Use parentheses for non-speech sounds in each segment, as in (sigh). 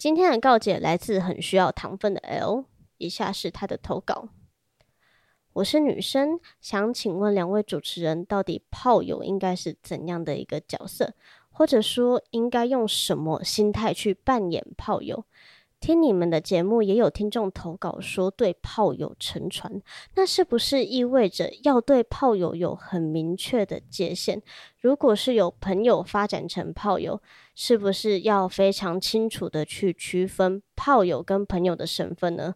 今天的告解来自很需要糖分的 L，以下是他的投稿。我是女生，想请问两位主持人，到底炮友应该是怎样的一个角色，或者说应该用什么心态去扮演炮友？听你们的节目，也有听众投稿说对炮友沉船，那是不是意味着要对炮友有很明确的界限？如果是有朋友发展成炮友，是不是要非常清楚的去区分炮友跟朋友的身份呢？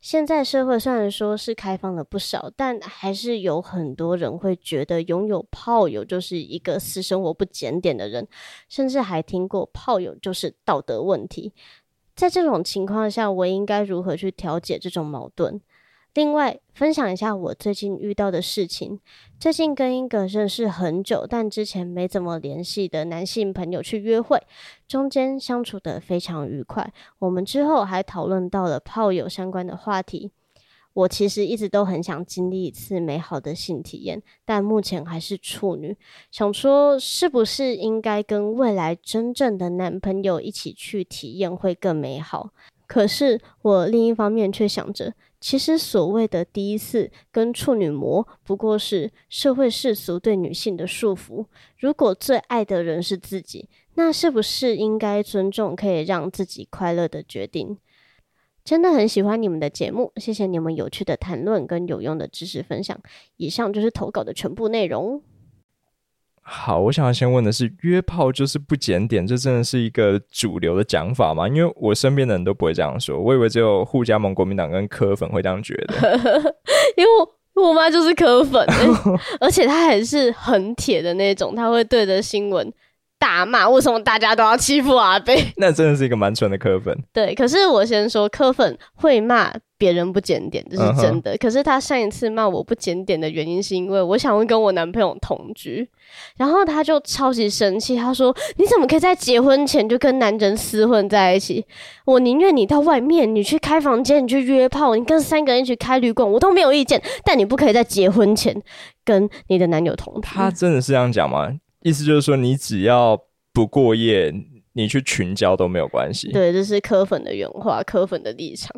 现在社会虽然说是开放了不少，但还是有很多人会觉得拥有炮友就是一个私生活不检点的人，甚至还听过炮友就是道德问题。在这种情况下，我应该如何去调解这种矛盾？另外，分享一下我最近遇到的事情。最近跟一个认识很久，但之前没怎么联系的男性朋友去约会，中间相处得非常愉快。我们之后还讨论到了炮友相关的话题。我其实一直都很想经历一次美好的性体验，但目前还是处女。想说，是不是应该跟未来真正的男朋友一起去体验会更美好？可是我另一方面却想着，其实所谓的第一次跟处女膜，不过是社会世俗对女性的束缚。如果最爱的人是自己，那是不是应该尊重可以让自己快乐的决定？真的很喜欢你们的节目，谢谢你们有趣的谈论跟有用的知识分享。以上就是投稿的全部内容。好，我想要先问的是，约炮就是不检点，这真的是一个主流的讲法吗？因为我身边的人都不会这样说，我以为只有护加盟、国民党跟柯粉会这样觉得。(laughs) 因为我我妈就是柯粉，而且她还是很铁的那种，她会对着新闻。大骂，为什么大家都要欺负阿贝？(laughs) 那真的是一个蛮蠢的柯粉。对，可是我先说，柯粉会骂别人不检点，这是真的。Uh huh. 可是他上一次骂我不检点的原因，是因为我想会跟我男朋友同居，然后他就超级生气，他说：“你怎么可以在结婚前就跟男人厮混在一起？我宁愿你到外面，你去开房间，你去约炮，你跟三个人一起开旅馆，我都没有意见。但你不可以在结婚前跟你的男友同居。”他真的是这样讲吗？意思就是说，你只要不过夜，你去群交都没有关系。对，这是柯粉的原话，柯粉的立场。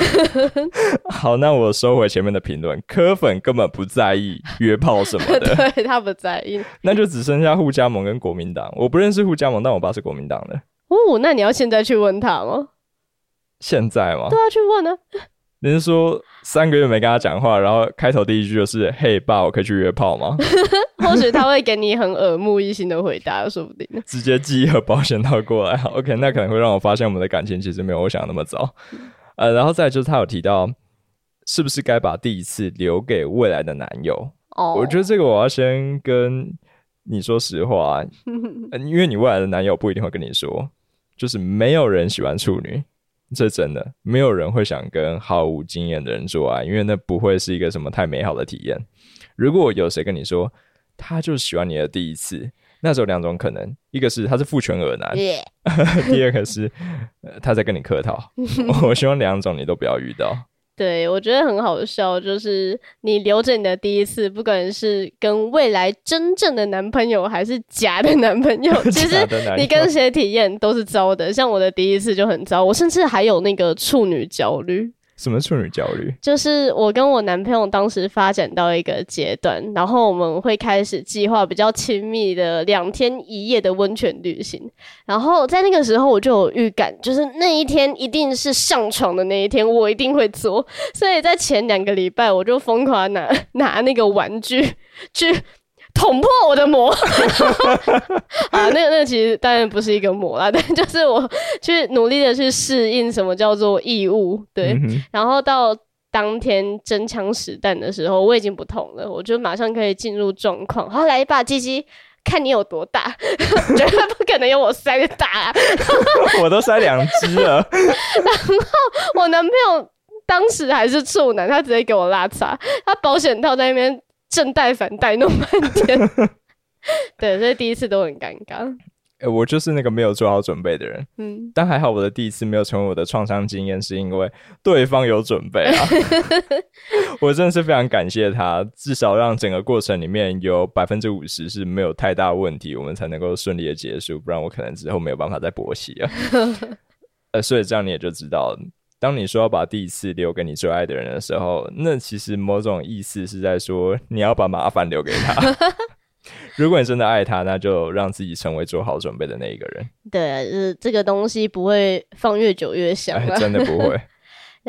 (laughs) 好，那我收回前面的评论，柯粉根本不在意约炮什么的，(laughs) 对，他不在意。那就只剩下互加盟跟国民党。我不认识互加盟，但我爸是国民党的。哦，那你要现在去问他吗？现在吗？对啊，去问呢。你是说三个月没跟他讲话，然后开头第一句就是“嘿，爸，我可以去约炮吗？” (laughs) 或许他会给你很耳目一新的回答，说不定直接寄一盒保险套过来。，OK，那可能会让我发现我们的感情其实没有我想的那么糟。呃，然后再就是他有提到，是不是该把第一次留给未来的男友？哦，我觉得这个我要先跟你说实话，(laughs) 因为你未来的男友不一定会跟你说，就是没有人喜欢处女。这真的没有人会想跟毫无经验的人做爱，因为那不会是一个什么太美好的体验。如果有谁跟你说他就喜欢你的第一次，那时候两种可能：一个是他是父权儿男 (laughs) 第二个是他在跟你客套。(laughs) 我希望两种你都不要遇到。对，我觉得很好笑，就是你留着你的第一次，不管是跟未来真正的男朋友还是假的男朋友，(laughs) 其实你跟谁体验都是糟的。像我的第一次就很糟，我甚至还有那个处女焦虑。什么处女焦虑？就是我跟我男朋友当时发展到一个阶段，然后我们会开始计划比较亲密的两天一夜的温泉旅行。然后在那个时候，我就有预感，就是那一天一定是上床的那一天，我一定会做。所以在前两个礼拜，我就疯狂拿 (laughs) 拿那个玩具去。捅破我的膜 (laughs) 啊！那个那个其实当然不是一个膜啦，(laughs) 但就是我去努力的去适应什么叫做异物，对。嗯、然后到当天真枪实弹的时候，我已经不痛了，我就马上可以进入状况。好，来吧，鸡鸡，看你有多大，(laughs) 绝对不可能有我塞的大啊！我都塞两只了。然后我男朋友当时还是处男，他直接给我拉碴，他保险套在那边。正带反带弄半天，(laughs) 对，所以第一次都很尴尬。欸，我就是那个没有做好准备的人。嗯，但还好我的第一次没有成为我的创伤经验，是因为对方有准备啊。(laughs) 我真的是非常感谢他，至少让整个过程里面有百分之五十是没有太大问题，我们才能够顺利的结束。不然我可能之后没有办法再勃起了。(laughs) 呃，所以这样你也就知道，当你说要把第一次留给你最爱的人的时候，那其实某种意思是在说你要把麻烦留给他。(laughs) (laughs) 如果你真的爱他，那就让自己成为做好准备的那一个人。对啊，就是这个东西不会放越久越香，哎，真的不会。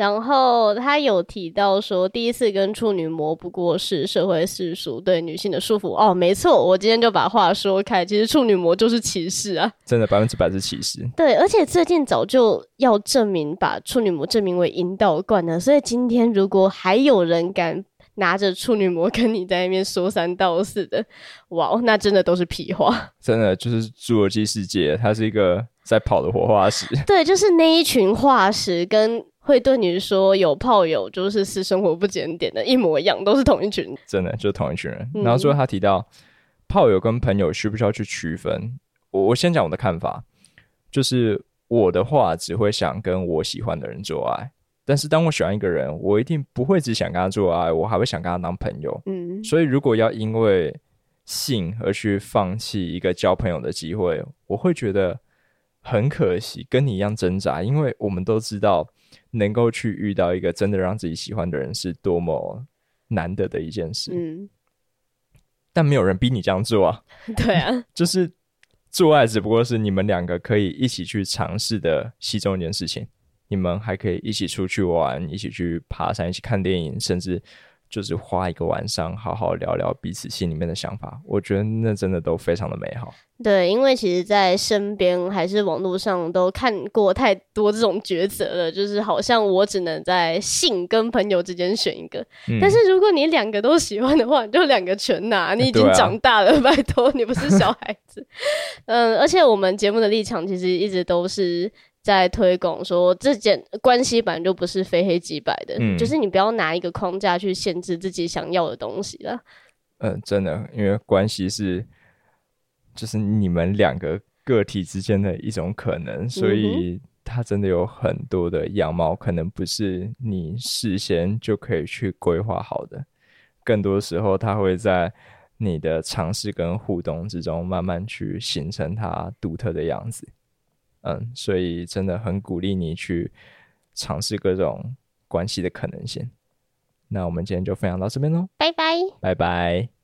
然后他有提到说，第一次跟处女膜不过是社会世俗对女性的束缚。哦，没错，我今天就把话说开，其实处女膜就是歧视啊，真的百分之百是歧视。对，而且最近早就要证明把处女膜证明为阴道冠了，所以今天如果还有人敢。拿着处女膜跟你在那边说三道四的，哇，那真的都是屁话。(laughs) 真的就是侏罗纪世界，它是一个在跑的活化石。对，就是那一群化石，跟会对你说有炮友就是私生活不检点的一模一样，都是同一群。真的就是同一群人。嗯、然后最后他提到炮友跟朋友需不需要去区分？我我先讲我的看法，就是我的话只会想跟我喜欢的人做爱。但是当我喜欢一个人，我一定不会只想跟他做爱，我还会想跟他当朋友。嗯，所以如果要因为性而去放弃一个交朋友的机会，我会觉得很可惜，跟你一样挣扎。因为我们都知道，能够去遇到一个真的让自己喜欢的人是多么难得的一件事。嗯，但没有人逼你这样做啊。(laughs) 对啊，(laughs) 就是做爱只不过是你们两个可以一起去尝试的其中一件事情。你们还可以一起出去玩，一起去爬山，一起看电影，甚至就是花一个晚上好好聊聊彼此心里面的想法。我觉得那真的都非常的美好。对，因为其实，在身边还是网络上都看过太多这种抉择了，就是好像我只能在性跟朋友之间选一个。嗯、但是如果你两个都喜欢的话，你就两个全拿。你已经长大了，啊、拜托，你不是小孩子。(laughs) 嗯，而且我们节目的立场其实一直都是。在推广说，这件关系本来就不是非黑即白的，嗯，就是你不要拿一个框架去限制自己想要的东西了。嗯，真的，因为关系是就是你们两个个体之间的一种可能，所以它真的有很多的样貌，可能不是你事先就可以去规划好的。更多时候，它会在你的尝试跟互动之中，慢慢去形成它独特的样子。嗯，所以真的很鼓励你去尝试各种关系的可能性。那我们今天就分享到这边喽，拜拜，拜拜。